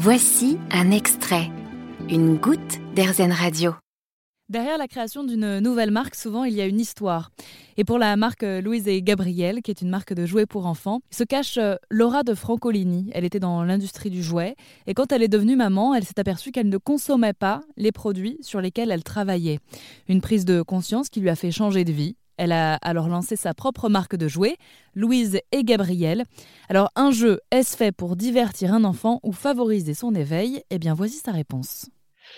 Voici un extrait, une goutte d'Airzen Radio. Derrière la création d'une nouvelle marque, souvent il y a une histoire. Et pour la marque Louise et Gabriel, qui est une marque de jouets pour enfants, se cache euh, Laura de Francolini. Elle était dans l'industrie du jouet et quand elle est devenue maman, elle s'est aperçue qu'elle ne consommait pas les produits sur lesquels elle travaillait. Une prise de conscience qui lui a fait changer de vie. Elle a alors lancé sa propre marque de jouets, Louise et Gabriel. Alors un jeu, est-ce fait pour divertir un enfant ou favoriser son éveil? Eh bien voici sa réponse.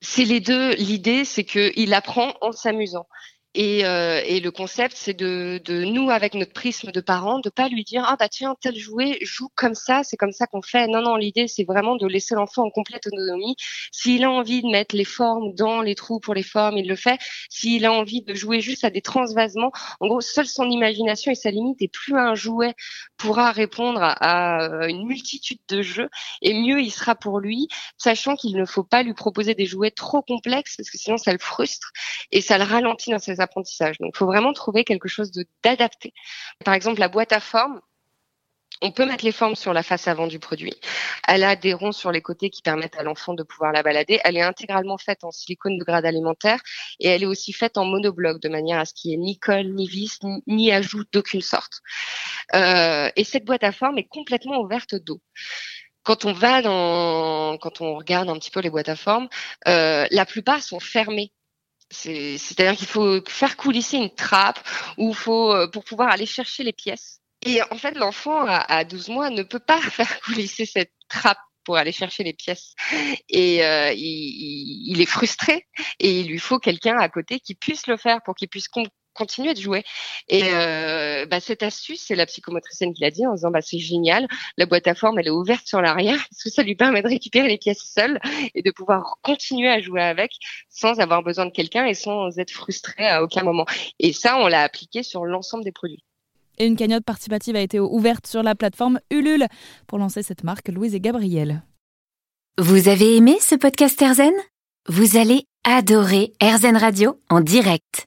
C'est les deux. L'idée, c'est qu'il apprend en s'amusant. Et, euh, et, le concept, c'est de, de, nous, avec notre prisme de parents, de pas lui dire ah bah tiens tel jouet joue comme ça, c'est comme ça qu'on fait. Non non, l'idée c'est vraiment de laisser l'enfant en complète autonomie. S'il a envie de mettre les formes dans les trous pour les formes, il le fait. S'il a envie de jouer juste à des transvasements, en gros, seule son imagination et sa limite, et plus un jouet pourra répondre à, une multitude de jeux, et mieux il sera pour lui, sachant qu'il ne faut pas lui proposer des jouets trop complexes parce que sinon ça le frustre et ça le ralentit dans ses Donc, il faut vraiment trouver quelque chose d'adapté. Par exemple, la boîte à forme, on peut mettre les formes sur la face avant du produit. Elle a des ronds sur les côtés qui permettent à l'enfant de pouvoir la balader. Elle est intégralement faite en silicone de grade alimentaire et elle est aussi faite en monobloc de manière à ce qu'il n'y ait ni colle, ni vis, ni, ajout d'aucune sorte. Euh, et cette boîte à forme est complètement ouverte d'eau quand on va dans, quand on regarde un petit peu les boîtes à forme, euh, la plupart sont fermées c'est-à-dire qu'il faut faire coulisser une trappe ou faut euh, pour pouvoir aller chercher les pièces. Et en fait, l'enfant à 12 mois ne peut pas faire coulisser cette trappe pour aller chercher les pièces. Et euh, il, il, est frustré et il lui faut quelqu'un à côté qui puisse le faire pour qu'il puisse continuer de jouer. Et euh, bah, cette astuce, c'est la psychomotricienne qui l'a dit en disant bah, c'est génial, la boîte à forme elle est ouverte sur l'arrière, parce que ça lui permet de récupérer les pièces seul et de pouvoir continuer à jouer avec sans avoir besoin de quelqu'un et sans être frustré à aucun moment? Et ça, on l'a appliqué sur l'ensemble des produits. Et une cagnotte participative a été ouverte sur la plateforme Ulule pour lancer cette marque Louise et Gabriel. Vous avez aimé ce podcast Erzen Vous allez adorer Erzen Radio en direct.